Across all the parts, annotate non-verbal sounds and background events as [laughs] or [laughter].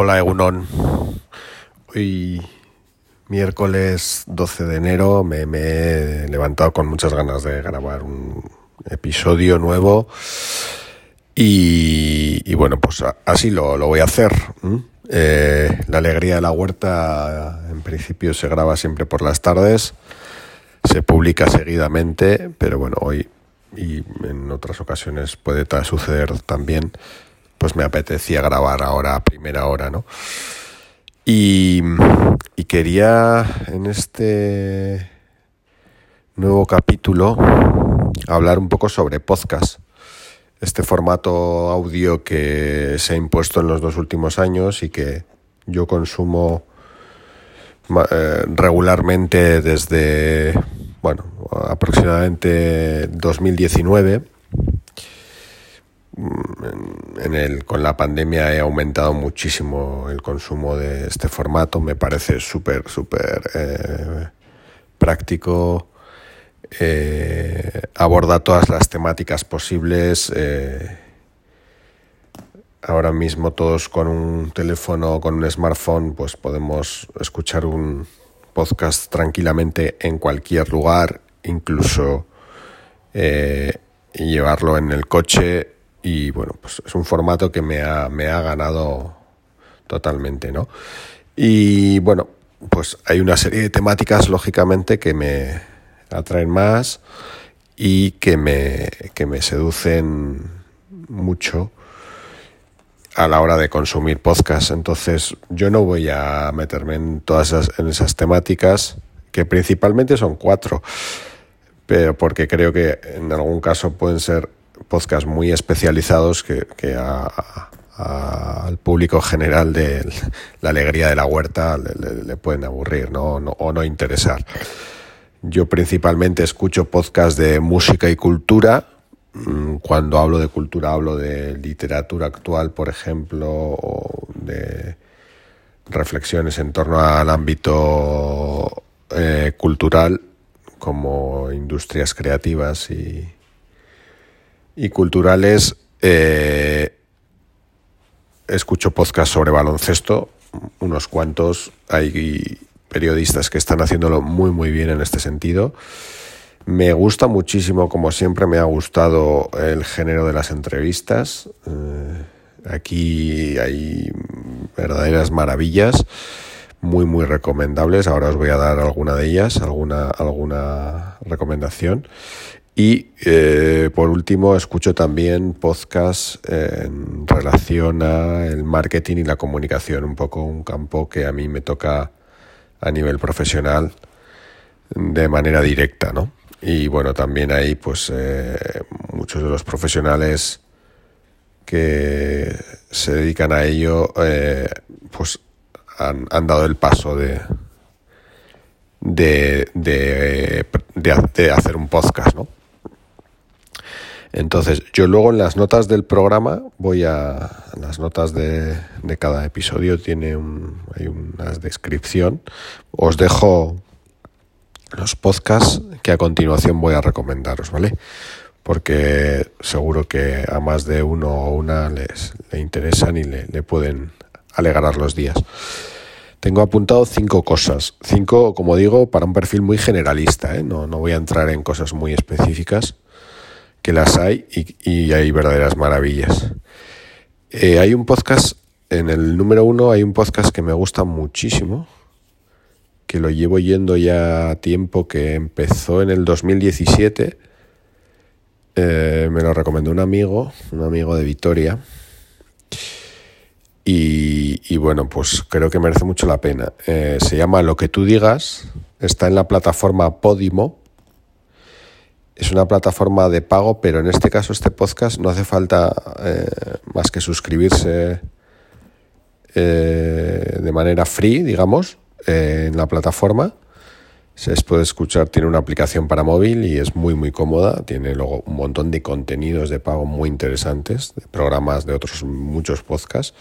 Hola Egunon. Hoy miércoles 12 de enero me, he levantado con muchas ganas de grabar un episodio nuevo y, bueno, pues así lo, voy a hacer. Eh, la alegría de la huerta en principio se graba siempre por las tardes, se publica seguidamente, pero bueno, hoy y en otras ocasiones puede suceder también pues me apetecía grabar ahora a primera hora, ¿no? Y, quería en este nuevo capítulo hablar un poco sobre podcast. Este formato audio que se ha impuesto en los dos últimos años y que yo consumo eh, regularmente desde, bueno, aproximadamente 2019 en el, con la pandemia he aumentado muchísimo el consumo de este formato. Me parece súper, súper eh, práctico. Eh, aborda todas las temáticas posibles. Eh, ahora mismo todos con un teléfono, con un smartphone, pues podemos escuchar un podcast tranquilamente en cualquier lugar, incluso llevarlo en el coche y bueno, pues es un formato que me ha, me ha ganado totalmente, ¿no? Y bueno, pues hay una serie de temáticas, lógicamente, que me atraen más y que me, que me seducen mucho a la hora de consumir podcast. Entonces, yo no voy a meterme en todas esas, en esas temáticas, que principalmente son cuatro, pero porque creo que en algún caso pueden ser podcasts muy especializados que, al público general de [laughs] la alegría de la huerta le, pueden aburrir ¿no? o no interesar. Yo principalmente escucho podcasts de música y cultura. Mm, cuando hablo de cultura hablo de literatura actual, por ejemplo, o de reflexiones en torno al ámbito eh, cultural como industrias creativas y, y culturales. Eh, escucho podcasts sobre baloncesto, unos cuantos. Hay periodistas que están haciéndolo muy, muy bien en este sentido. Me gusta muchísimo, como siempre, me ha gustado el género de las entrevistas. Eh, aquí hay verdaderas maravillas, muy, muy recomendables. Ahora os voy a dar alguna de ellas, alguna, alguna recomendación. Y eh, por último, escucho también podcasts en relación a el marketing y la comunicación, un poco un campo que a mí me toca a nivel profesional de manera directa, ¿no? Y bueno, también hay pues eh, muchos de los profesionales que se dedican a ello, eh, pues han, dado el paso de, de, de hacer un podcast, ¿no? Entonces, yo luego en las notas del programa voy a. las notas de, cada episodio tiene un, hay una descripción. Os dejo los podcasts que a continuación voy a recomendaros, ¿vale? Porque seguro que a más de uno o una les le interesan y le, le pueden alegrar los días. Tengo apuntado cinco cosas. Cinco, como digo, para un perfil muy generalista. ¿eh? No, no voy a entrar en cosas muy específicas que las hay y, hay verdaderas maravillas. Eh, hay un podcast, en el número uno hay un podcast que me gusta muchísimo, que lo llevo yendo ya tiempo, que empezó en el 2017. Eh, me lo recomendó un amigo, un amigo de Vitoria. Y, bueno, pues creo que merece mucho la pena. Eh, se llama Lo que tú digas, está en la plataforma Podimo es una plataforma de pago, pero en este caso este podcast no hace falta eh, más que suscribirse eh, de manera free, digamos, eh, en la plataforma. Se puede escuchar, tiene una aplicación para móvil y es muy muy cómoda. Tiene luego un montón de contenidos de pago muy interesantes, de programas de otros muchos podcasts.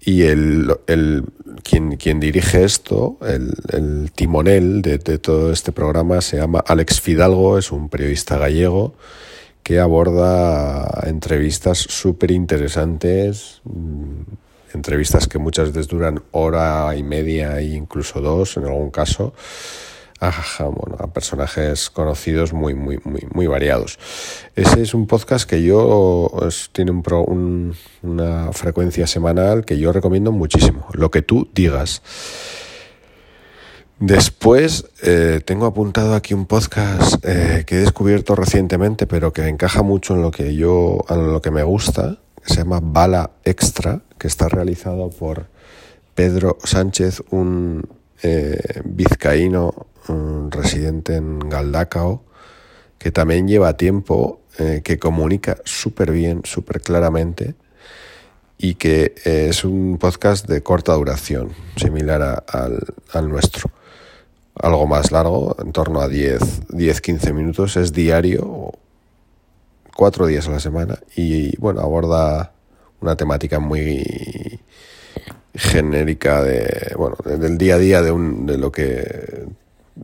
Y el, el quien, quien, dirige esto, el, el timonel de, de, todo este programa, se llama Alex Fidalgo, es un periodista gallego que aborda entrevistas súper interesantes, mm, entrevistas que muchas veces duran hora y media e incluso dos en algún caso a, bueno, personajes conocidos muy, muy, muy, variados. Ese es un podcast que yo tiene un, una frecuencia semanal que yo recomiendo muchísimo. Lo que tú digas. Después eh, tengo apuntado aquí un podcast eh, que he descubierto recientemente, pero que encaja mucho en lo que yo, en lo que me gusta, se llama Bala Extra, que está realizado por Pedro Sánchez, un eh, vizcaíno residente en Galdacao, que también lleva tiempo, que comunica súper bien, súper claramente y que es un podcast de corta duración, similar al nuestro. Algo más largo, en torno a 10-15 minutos, es diario, cuatro días a la semana, y bueno, aborda una temática muy genérica de bueno del día a día de, un, de lo que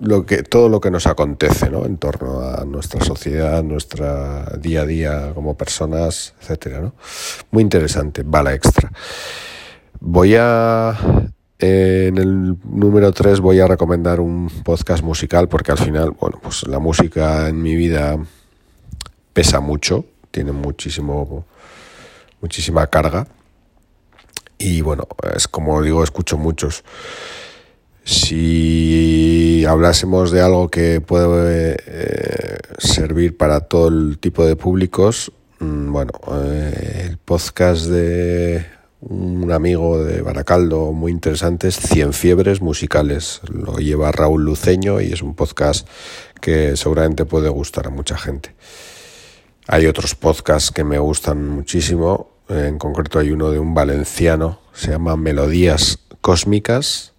lo que todo lo que nos acontece ¿no? en torno a nuestra sociedad nuestra día a día como personas etcétera ¿no? muy interesante bala extra voy a en el número 3 voy a recomendar un podcast musical porque al final, bueno, pues la música en mi vida pesa mucho, tiene muchísimo, muchísima carga. Y bueno, es como digo, escucho muchos. Si hablásemos de algo que puede eh, servir para todo el tipo de públicos, mm, bueno, eh, el podcast de un amigo de Baracaldo muy interesante es Cien Fiebres Musicales. Lo lleva Raúl Luceño y es un podcast que seguramente puede gustar a mucha gente. Hay otros podcasts que me gustan muchísimo. En concreto hay uno de un valenciano, se llama Melodías Cósmicas,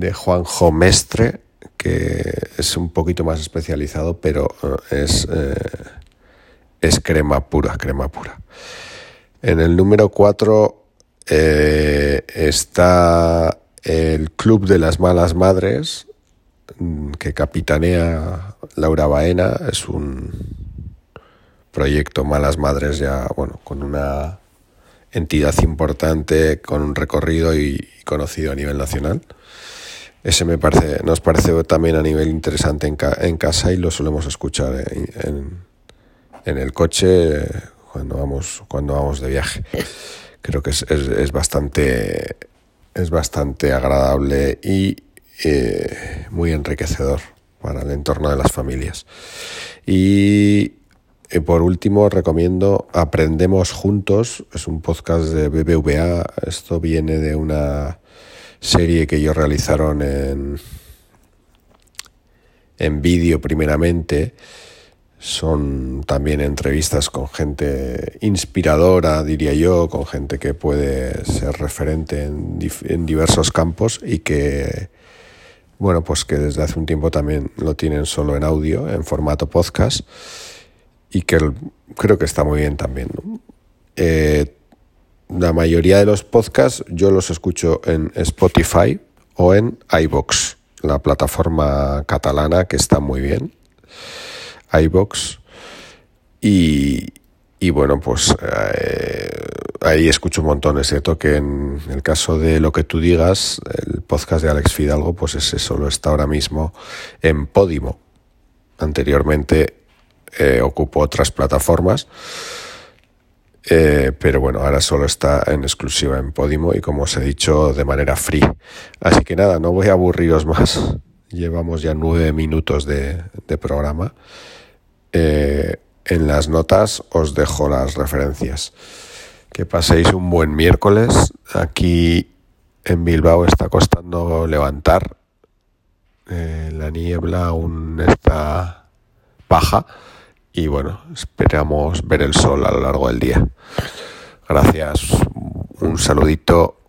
de Juanjo Mestre, que es un poquito más especializado, pero eh, es, eh, es crema pura, crema pura. En el número 4 eh, está el Club de las Malas Madres, mm, que capitanea Laura Baena. Es un proyecto Malas Madres ya, bueno, con una entidad importante, con un recorrido y conocido a nivel nacional. Ese me parece, nos parece también a nivel interesante en, casa y lo solemos escuchar en, en el coche cuando vamos, cuando vamos de viaje. Creo que es, es, bastante, es bastante agradable y eh, muy enriquecedor para el entorno de las familias. Y eh, por último, recomiendo Aprendemos Juntos, es un podcast de BBVA. Esto viene de una serie que ellos realizaron en, en vídeo primeramente son también entrevistas con gente inspiradora, diría yo, con gente que puede ser referente en, diversos campos y que, bueno, pues que desde hace un tiempo también lo tienen solo en audio, en formato podcast, y que creo que está muy bien también. Eh, la mayoría de los podcasts yo los escucho en Spotify o en iBox, la plataforma catalana que está muy bien iBox. Y, y bueno, pues eh, ahí escucho un montón. Es cierto que en el caso de lo que tú digas, el podcast de Alex Fidalgo, pues ese solo está ahora mismo en Podimo. Anteriormente eh, ocupó otras plataformas. Eh, pero bueno, ahora solo está en exclusiva en Podimo y como os he dicho, de manera free. Así que nada, no voy a aburriros más. [laughs] Llevamos ya nueve minutos de, programa. Eh, en las notas os dejo las referencias. Que paséis un buen miércoles. Aquí en Bilbao está costando levantar. Eh, la niebla aún está baja y bueno, esperamos ver el sol a lo largo del día. Gracias, un saludito